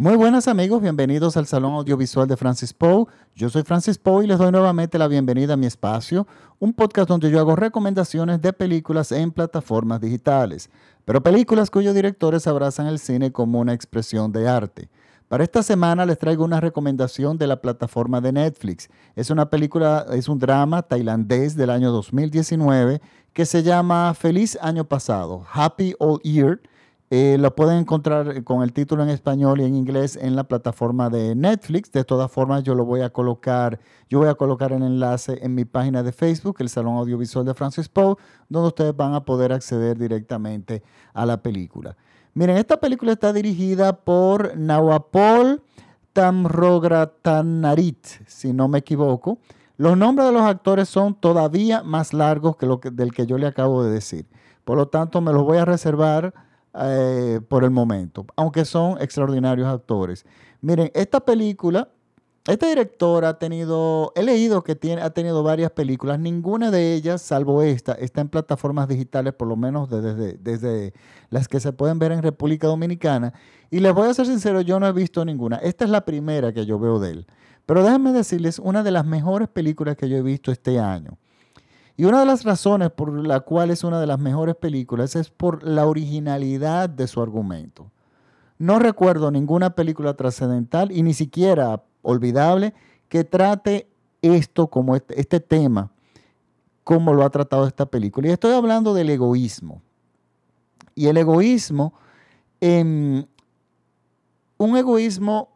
Muy buenas amigos, bienvenidos al Salón Audiovisual de Francis Poe. Yo soy Francis Poe y les doy nuevamente la bienvenida a mi espacio, un podcast donde yo hago recomendaciones de películas en plataformas digitales, pero películas cuyos directores abrazan el cine como una expresión de arte. Para esta semana les traigo una recomendación de la plataforma de Netflix. Es una película, es un drama tailandés del año 2019 que se llama Feliz Año Pasado, Happy Old Year eh, lo pueden encontrar con el título en español y en inglés en la plataforma de Netflix. De todas formas, yo lo voy a colocar, yo voy a colocar el enlace en mi página de Facebook, el Salón Audiovisual de Francis Poe, donde ustedes van a poder acceder directamente a la película. Miren, esta película está dirigida por Nawapol Tamrogratanarit, si no me equivoco. Los nombres de los actores son todavía más largos que lo del que yo le acabo de decir. Por lo tanto, me los voy a reservar eh, por el momento, aunque son extraordinarios actores. Miren, esta película, este director ha tenido, he leído que tiene, ha tenido varias películas, ninguna de ellas, salvo esta, está en plataformas digitales, por lo menos desde, desde las que se pueden ver en República Dominicana. Y les voy a ser sincero, yo no he visto ninguna. Esta es la primera que yo veo de él. Pero déjenme decirles, una de las mejores películas que yo he visto este año y una de las razones por la cual es una de las mejores películas es por la originalidad de su argumento. No recuerdo ninguna película trascendental y ni siquiera olvidable que trate esto como este, este, tema, como lo ha tratado esta película. Y estoy hablando del egoísmo. Y el egoísmo, un egoísmo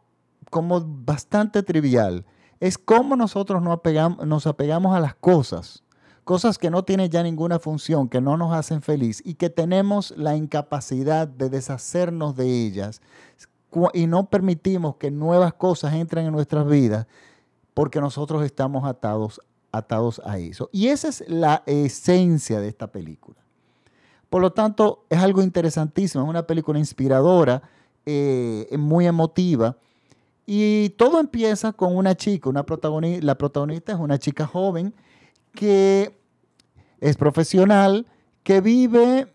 como bastante trivial, es cómo nosotros nos apegamos a las cosas cosas que no tienen ya ninguna función, que no nos hacen feliz y que tenemos la incapacidad de deshacernos de ellas y no permitimos que nuevas cosas entren en nuestras vidas porque nosotros estamos atados, atados a eso. Y esa es la esencia de esta película. Por lo tanto, es algo interesantísimo, es una película inspiradora, eh, muy emotiva. Y todo empieza con una chica, una protagonista, la protagonista es una chica joven que es profesional, que vive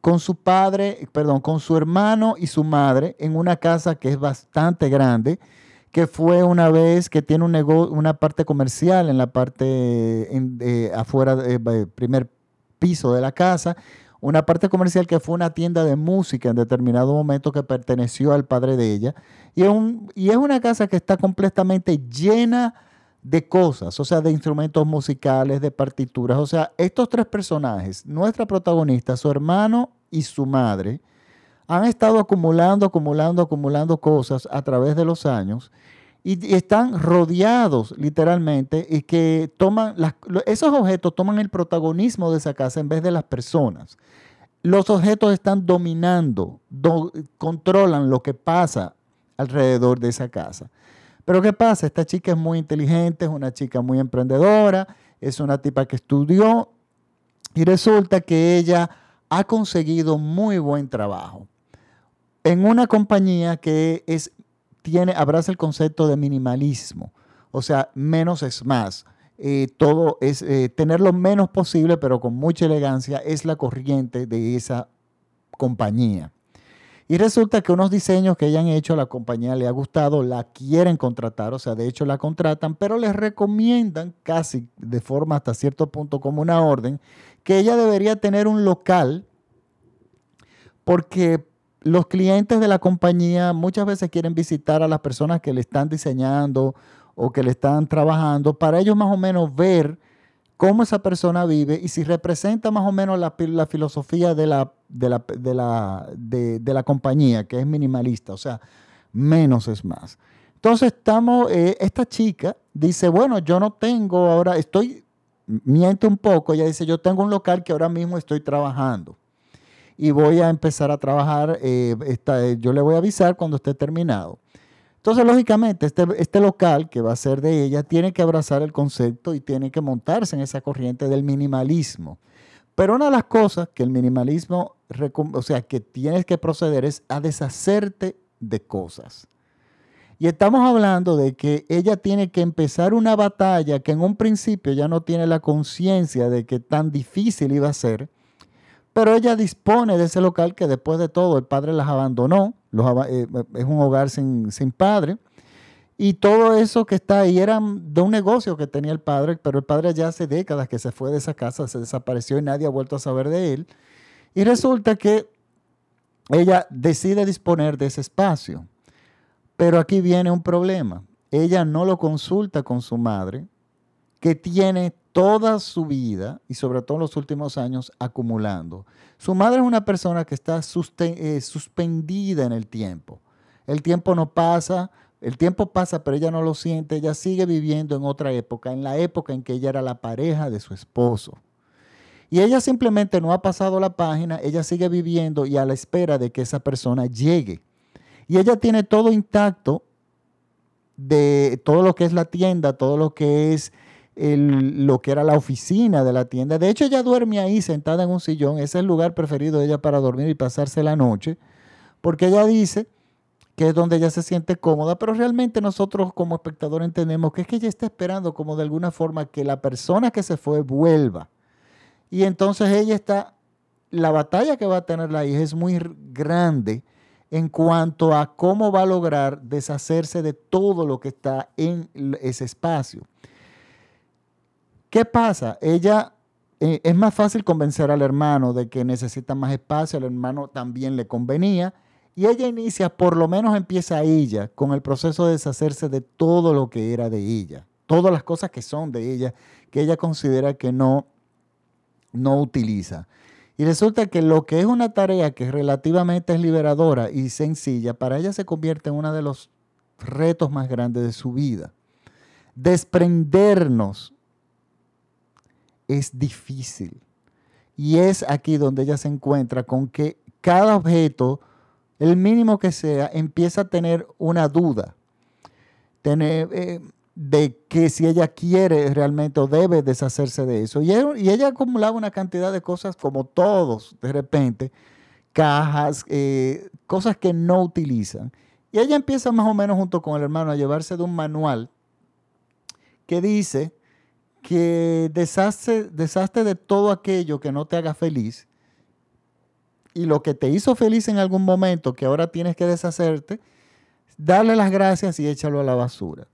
con su padre, perdón, con su hermano y su madre en una casa que es bastante grande, que fue una vez que tiene un una parte comercial en la parte afuera, del primer piso de la casa, una parte comercial que fue una tienda de música en determinado momento que perteneció al padre de ella, y y es una casa que está completamente llena de cosas, o sea, de instrumentos musicales, de partituras. O sea, estos tres personajes, nuestra protagonista, su hermano y su madre, han estado acumulando, acumulando, acumulando cosas a través de los años y, están rodeados literalmente y que toman, esos objetos toman el protagonismo de esa casa en vez de las personas. Los objetos están dominando, controlan lo que pasa alrededor de esa casa. Pero ¿qué pasa? Esta chica es muy inteligente, es una chica muy emprendedora, es una tipa que estudió y resulta que ella ha conseguido muy buen trabajo en una compañía que es, tiene, abraza el concepto de minimalismo, o sea, menos es más. Eh, todo es eh, tener lo menos posible, pero con mucha elegancia, es la corriente de esa compañía. Y resulta que unos diseños que han hecho a la compañía le ha gustado, la quieren contratar, o sea, de hecho la contratan, pero les recomiendan casi de forma hasta cierto punto como una orden que ella debería tener un local porque los clientes de la compañía muchas veces quieren visitar a las personas que le están diseñando o que le están trabajando para ellos más o menos ver cómo esa persona vive y si representa más o menos la, filosofía de la, de la, de, la, compañía, que es minimalista, o sea, menos es más. Entonces estamos, eh, esta chica dice, bueno, yo no tengo ahora, estoy, miente un poco, ella dice, yo tengo un local que ahora mismo estoy trabajando y voy a empezar a trabajar, eh, yo le voy a avisar cuando esté terminado. Entonces, lógicamente, este, este, local que va a ser de ella tiene que abrazar el concepto y tiene que montarse en esa corriente del minimalismo. Pero una de las cosas que el minimalismo, o sea, que tienes que proceder es a deshacerte de cosas. Y estamos hablando de que ella tiene que empezar una batalla que en un principio ya no tiene la conciencia de que tan difícil iba a ser, Pero ella dispone de ese local que después de todo el padre las abandonó, eh, es un hogar sin, sin padre. Y todo eso que está ahí era de un negocio que tenía el padre, pero el padre ya hace décadas que se fue de esa casa, se desapareció y nadie ha vuelto a saber de él. Y resulta que ella decide disponer de ese espacio. Pero aquí viene un problema. Ella no lo consulta con su madre, que tiene toda su vida y sobre todo en los últimos años acumulando. Su madre es una persona que está eh, suspendida en el tiempo. El tiempo no pasa, el tiempo pasa, pero ella no lo siente, ella sigue viviendo en otra época, en la época en que ella era la pareja de su esposo. Y ella simplemente no ha pasado la página, ella sigue viviendo y a la espera de que esa persona llegue. Y ella tiene todo intacto de todo lo que es la tienda, todo lo que es lo que era la oficina de la tienda. De hecho, ella duerme ahí sentada en un sillón. Ese es el lugar preferido de ella para dormir y pasarse la noche, porque ella dice que es donde ella se siente cómoda, pero realmente nosotros como espectador entendemos que es que ella está esperando como de alguna forma que la persona que se fue vuelva. Y entonces ella está, la batalla que va a tener la hija es muy grande en cuanto a cómo va a lograr deshacerse de todo lo que está en ese espacio. ¿Qué pasa? Ella eh, es más fácil convencer al hermano de que necesita más espacio, al hermano también le convenía y ella inicia, por lo menos empieza ella, con el proceso de deshacerse de todo lo que era de ella, todas las cosas que son de ella, que ella considera que no, no utiliza. Y resulta que lo que es una tarea que relativamente es liberadora y sencilla, para ella se convierte en uno de los retos más grandes de su vida. Desprendernos es difícil. Y es aquí donde ella se encuentra con que cada objeto el mínimo que sea, empieza a tener una duda tener, eh, de que si ella quiere realmente o debe deshacerse de eso. Y, ella acumulaba una cantidad de cosas como todos, de repente, cajas, eh, cosas que no utilizan. Y ella empieza más o menos junto con el hermano a llevarse de un manual que dice que deshazte, deshazte de todo aquello que no te haga feliz y lo que te hizo feliz en algún momento, que ahora tienes que deshacerte, darle las gracias y échalo a la basura.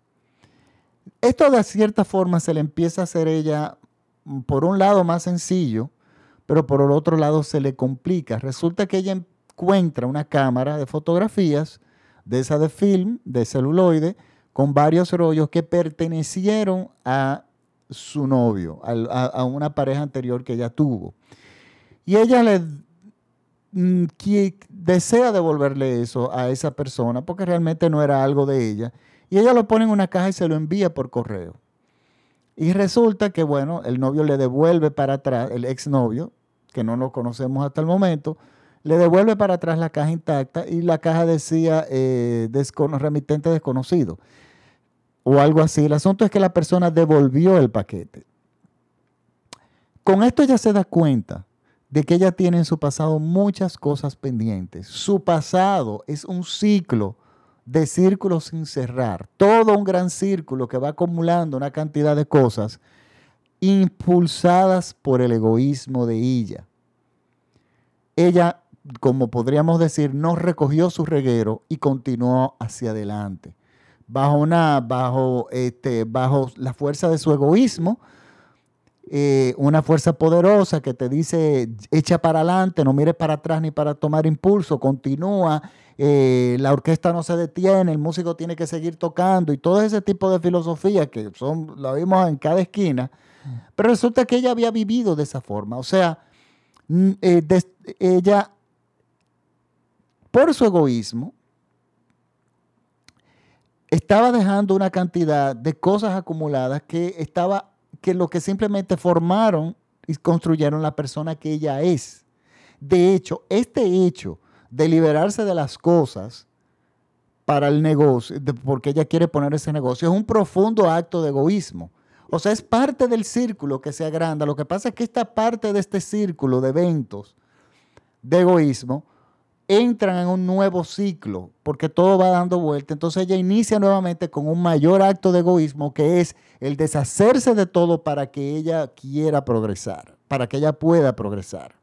Esto de cierta forma se le empieza a hacer ella, mm, por un lado, más sencillo, pero por el otro lado se le complica. Resulta que ella encuentra una cámara de fotografías, de esa de film, de celuloide, con varios rollos que pertenecieron a su novio, a, a una pareja anterior que ella tuvo. Y ella le Mm, desea devolverle eso a esa persona porque realmente no era algo de ella. Y ella lo pone en una caja y se lo envía por correo. Y resulta que, bueno, el novio le devuelve para atrás, el exnovio, que no lo conocemos hasta el momento, le devuelve para atrás la caja intacta y la caja decía eh, remitente desconocido o algo así. El asunto es que la persona devolvió el paquete. Con esto ya se da cuenta de que ella tiene en su pasado muchas cosas pendientes. Su pasado es un ciclo de círculos sin cerrar, todo un gran círculo que va acumulando una cantidad de cosas impulsadas por el egoísmo de ella. Ella, como podríamos decir, no recogió su reguero y continuó hacia adelante. Bajo, una, bajo, este, bajo la fuerza de su egoísmo, eh, una fuerza poderosa que te dice echa para adelante, no mires para atrás ni para tomar impulso, continúa, eh, la orquesta no se detiene, el músico tiene que seguir tocando y todo ese tipo de filosofía que son, la vimos en cada esquina, pero resulta que ella había vivido de esa forma, o sea, eh, ella, por su egoísmo, estaba dejando una cantidad de cosas acumuladas que estaba que lo que simplemente formaron y construyeron la persona que ella es. De hecho, este hecho de liberarse de las cosas para el negocio, porque ella quiere poner ese negocio, es un profundo acto de egoísmo. O sea, es parte del círculo que se agranda. Lo que pasa es que esta parte de este círculo de eventos de egoísmo entran en un nuevo ciclo, porque todo va dando vuelta. Entonces ella inicia nuevamente con un mayor acto de egoísmo, que es el deshacerse de todo para que ella quiera progresar, para que ella pueda progresar.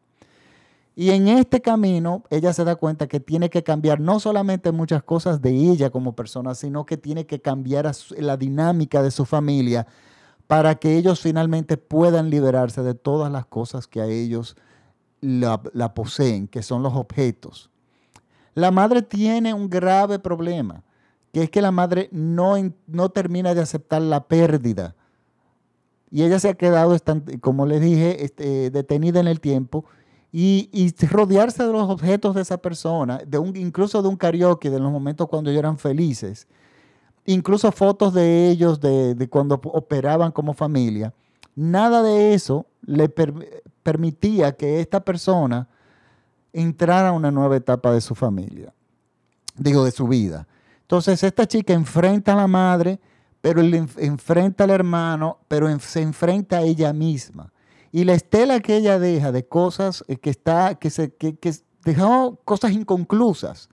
Y en este camino ella se da cuenta que tiene que cambiar no solamente muchas cosas de ella como persona, sino que tiene que cambiar la dinámica de su familia para que ellos finalmente puedan liberarse de todas las cosas que a ellos la, poseen, que son los objetos. La madre tiene un grave problema, que es que la madre no, no termina de aceptar la pérdida. Y ella se ha quedado, como les dije, este, detenida en el tiempo y, rodearse de los objetos de esa persona, de un, incluso de un karaoke, de los momentos cuando ellos eran felices, incluso fotos de ellos de, cuando operaban como familia, nada de eso le permitía que esta persona entrara a una nueva etapa de su familia, digo, de su vida. Entonces esta chica enfrenta a la madre, pero enfrenta al hermano, pero se enfrenta a ella misma. Y la estela que ella deja de cosas eh, que está, que se, que, dejó cosas inconclusas.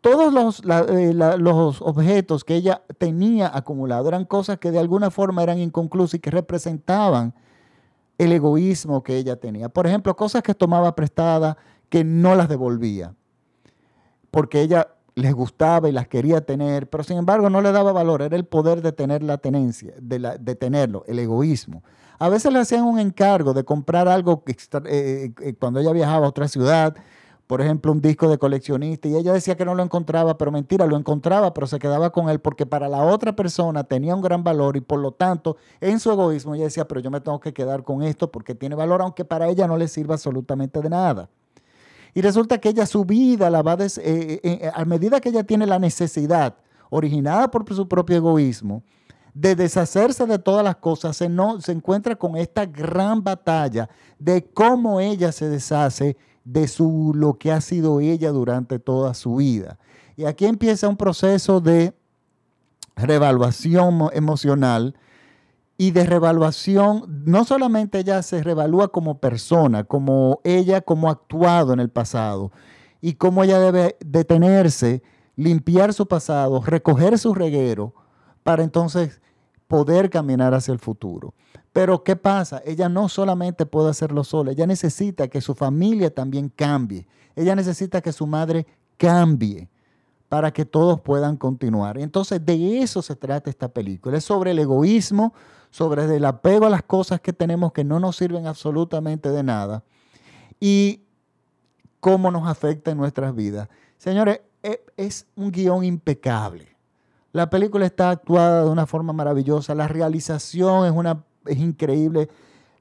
Todos los, eh, los objetos que ella tenía acumulados eran cosas que de alguna forma eran inconclusas y que representaban el egoísmo que ella tenía. Por ejemplo, cosas que tomaba prestadas que no las devolvía, porque ella les gustaba y las quería tener, pero sin embargo no le daba valor, era el poder de tener la tenencia, de, tenerlo, el egoísmo. A veces le hacían un encargo de comprar algo eh, eh, cuando ella viajaba a otra ciudad, por ejemplo, un disco de coleccionista, y ella decía que no lo encontraba, pero mentira, lo encontraba, pero se quedaba con él porque para la otra persona tenía un gran valor y por lo tanto, en su egoísmo, ella decía, pero yo me tengo que quedar con esto porque tiene valor, aunque para ella no le sirva absolutamente de nada. Y resulta que ella su vida la va a, eh, a medida que ella tiene la necesidad originada por su propio egoísmo, de deshacerse de todas las cosas, se, no, se encuentra con esta gran batalla de cómo ella se deshace de su, lo que ha sido ella durante toda su vida. Y aquí empieza un proceso de revaluación emocional y de revaluación, no solamente ella se revalúa como persona, como ella, como ha actuado en el pasado, y cómo ella debe detenerse, limpiar su pasado, recoger su reguero, para entonces poder caminar hacia el futuro. Pero ¿qué pasa? Ella no solamente puede hacerlo sola, ella necesita que su familia también cambie. Ella necesita que su madre cambie para que todos puedan continuar. Entonces de eso se trata esta película. Es sobre el egoísmo, sobre el apego a las cosas que tenemos que no nos sirven absolutamente de nada y cómo nos afecta en nuestras vidas. Señores, e, es un guion impecable. La película está actuada de una forma maravillosa, la realización es, una, es increíble.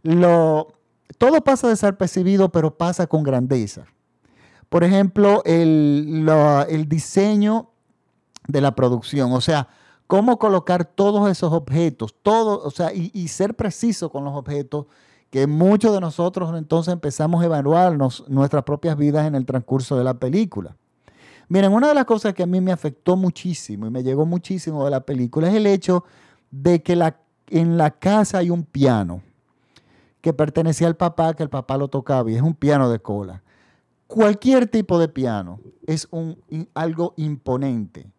Lo, todo pasa desapercibido, pero pasa con grandeza. Por ejemplo, el, el diseño de la producción, o sea, cómo colocar todos esos objetos, todo, o sea, y, ser preciso con los objetos, que muchos de nosotros entonces empezamos a evaluarnos nuestras propias vidas en el transcurso de la película. Miren, una de las cosas que a mí me afectó muchísimo y me llegó muchísimo de la película es el hecho de que en la casa hay un piano que pertenecía al papá, que el papá lo tocaba y es un piano de cola. Cualquier tipo de piano es algo imponente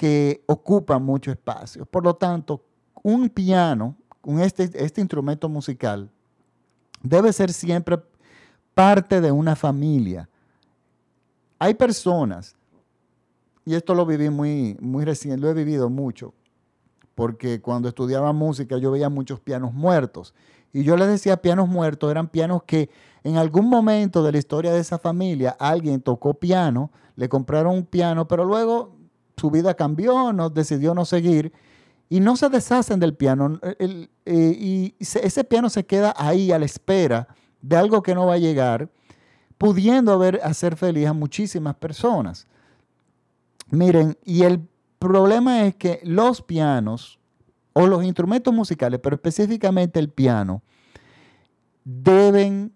que ocupa mucho espacio. Por lo tanto, un piano, con este, este instrumento musical, debe ser siempre parte de una familia hay personas, y esto lo viví muy, muy recién, lo he vivido mucho, porque cuando estudiaba música yo veía muchos pianos muertos. Y yo les decía pianos muertos, eran pianos que en algún momento de la historia de esa familia alguien tocó piano, le compraron un piano, pero luego su vida cambió, no, decidió no seguir y no se deshacen del piano. Eh, y ese piano se queda ahí a la espera de algo que no va a llegar pudiendo ver, hacer feliz a muchísimas personas. Miren, y el problema es que los pianos o los instrumentos musicales, pero específicamente el piano, deben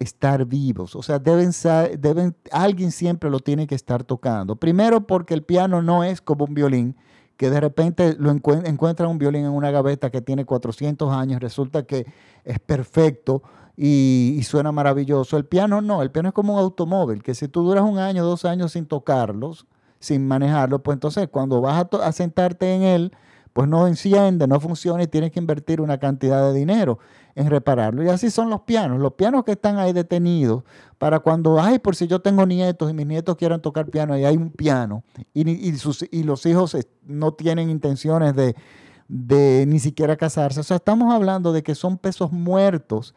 estar vivos, o sea, deben, deben, alguien siempre lo tiene que estar tocando. Primero porque el piano no es como un violín, que de repente lo encuentra un violín en una gaveta que tiene 400 años, resulta que es perfecto, y, suena maravilloso. El piano no, el piano es como un automóvil, que si tú duras un año, dos años sin tocarlos, sin manejarlo, pues entonces cuando vas a, sentarte en él, pues no enciende, no funciona y tienes que invertir una cantidad de dinero en repararlo. Y así son los pianos. Los pianos que están ahí detenidos para cuando, ay, por si yo tengo nietos y mis nietos quieran tocar piano y hay un piano y, y los hijos no tienen intenciones de, de ni siquiera casarse. O sea, estamos hablando de que son pesos muertos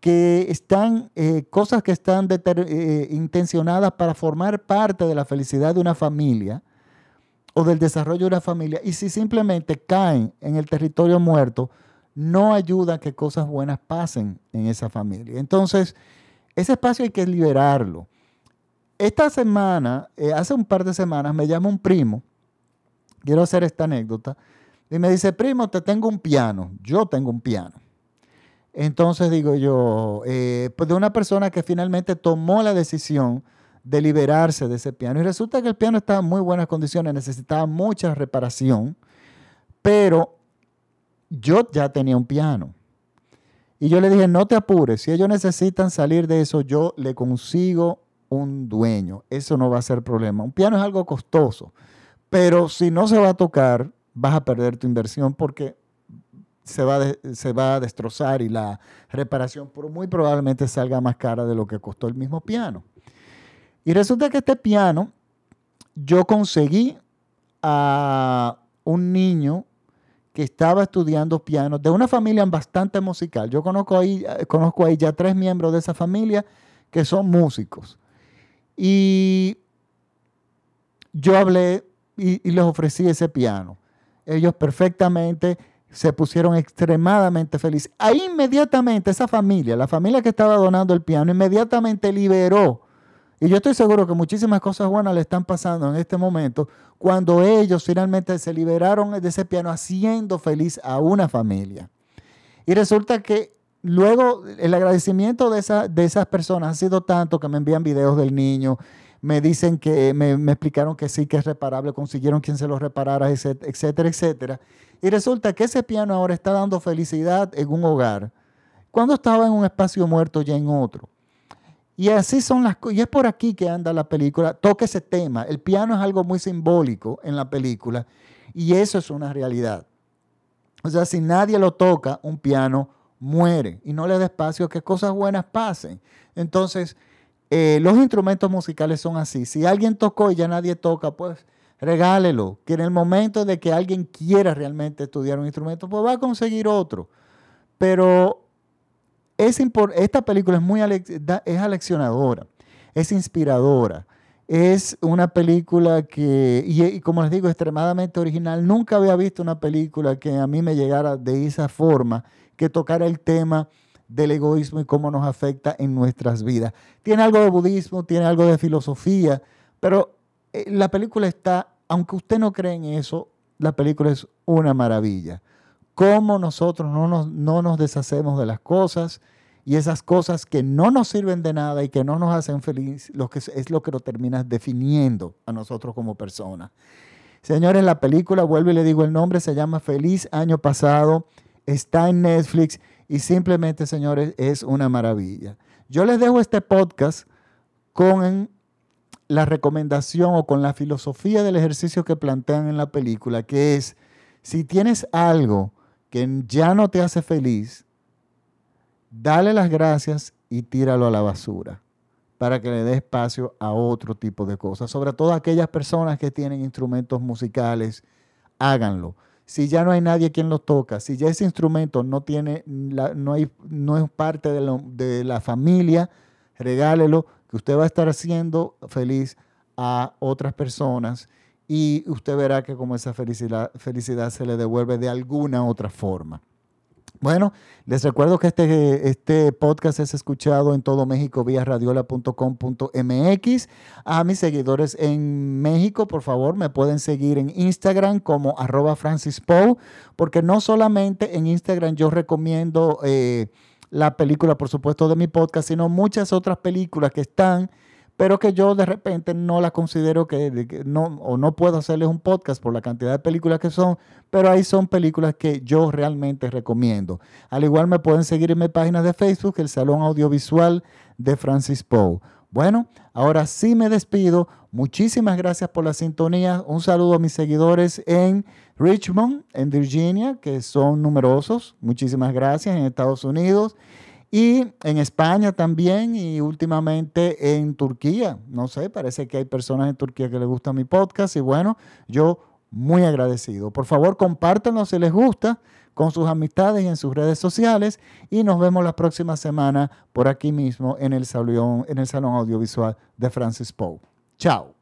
que están, eh, cosas que están eh, intencionadas para formar parte de la felicidad de una familia o del desarrollo de una familia. Y si simplemente caen en el territorio muerto, no ayuda a que cosas buenas pasen en esa familia. Entonces, ese espacio hay que liberarlo. Esta semana, eh, hace un par de semanas, me llama un primo, quiero hacer esta anécdota, y me dice, primo, te tengo un piano, yo tengo un piano. Entonces digo yo, eh, pues de una persona que finalmente tomó la decisión de liberarse de ese piano. Y resulta que el piano estaba en muy buenas condiciones, necesitaba mucha reparación, pero yo ya tenía un piano. Y yo le dije, no te apures, si ellos necesitan salir de eso, yo le consigo un dueño. Eso no va a ser problema. Un piano es algo costoso, pero si no se va a tocar, vas a perder tu inversión porque se va, se va a destrozar y la reparación muy probablemente salga más cara de lo que costó el mismo piano. Y resulta que este piano, yo conseguí a un niño que estaba estudiando piano de una familia bastante musical. Yo conozco ahí, conozco ahí ya tres miembros de esa familia que son músicos. Y yo hablé y les ofrecí ese piano ellos perfectamente se pusieron extremadamente felices. Ahí inmediatamente esa familia, la familia que estaba donando el piano, inmediatamente liberó. Y yo estoy seguro que muchísimas cosas buenas le están pasando en este momento cuando ellos finalmente se liberaron de ese piano haciendo feliz a una familia. Y resulta que luego el agradecimiento de, esa, esas personas ha sido tanto que me envían videos del niño me dicen que me, explicaron que sí, que es reparable, consiguieron quien se lo reparara, etcétera, etcétera. Y resulta que ese piano ahora está dando felicidad en un hogar, cuando estaba en un espacio muerto ya en otro. Y así son las cosas. Y es por aquí que anda la película. Toca ese tema. El piano es algo muy simbólico en la película. Y eso es una realidad. O sea, si nadie lo toca, un piano muere. Y no le da espacio a que cosas buenas pasen. Entonces, eh, los instrumentos musicales son así. Si alguien tocó y ya nadie toca, pues regálelo. Que en el momento de que alguien quiera realmente estudiar un instrumento, pues va a conseguir otro. Pero es esta película es muy es aleccionadora, es inspiradora. Es una película que, y, y, como les digo, extremadamente original. Nunca había visto una película que a mí me llegara de esa forma, que tocara el tema del egoísmo y cómo nos afecta en nuestras vidas. Tiene algo de budismo, tiene algo de filosofía, pero eh, la película está, aunque usted no cree en eso, la película es una maravilla. Cómo nosotros no nos, no nos deshacemos de las cosas y esas cosas que no nos sirven de nada y que no nos hacen feliz, lo que es lo que lo termina definiendo a nosotros como personas. Señores, la película, vuelvo y le digo el nombre, se llama Feliz Año Pasado, está en Netflix y simplemente, señores, es una maravilla. Yo les dejo este podcast con la recomendación o con la filosofía del ejercicio que plantean en la película, que es, si tienes algo que ya no te hace feliz, dale las gracias y tíralo a la basura para que le dé espacio a otro tipo de cosas. Sobre todo aquellas personas que tienen instrumentos musicales, háganlo si ya no hay nadie quien lo toca, si ya ese instrumento no tiene, no, hay, no es parte de, de, la familia, regálelo, que usted va a estar haciendo feliz a otras personas y usted verá que como esa felicidad, felicidad se le devuelve de alguna otra forma. Bueno, les recuerdo que este, este podcast es escuchado en todo México vía radiola.com.mx. A mis seguidores en México, por favor, me pueden seguir en Instagram como arroba Francis porque no solamente en Instagram yo recomiendo eh, la película, por supuesto, de mi podcast, sino muchas otras películas que están pero que yo de repente no la considero que, no, o no puedo hacerles un podcast por la cantidad de películas que son, pero ahí son películas que yo realmente recomiendo. Al igual me pueden seguir en mi página de Facebook, el Salón Audiovisual de Francis Poe. Bueno, ahora sí me despido. Muchísimas gracias por la sintonía. Un saludo a mis seguidores en Richmond, en Virginia, que son numerosos. Muchísimas gracias en Estados Unidos. Y en España también y últimamente en Turquía. No sé, parece que hay personas en Turquía que les gusta mi podcast y bueno, yo muy agradecido. Por favor, compártanlo si les gusta con sus amistades y en sus redes sociales y nos vemos la próxima semana por aquí mismo en el salón, en el salón audiovisual de Francis Poe. Chao.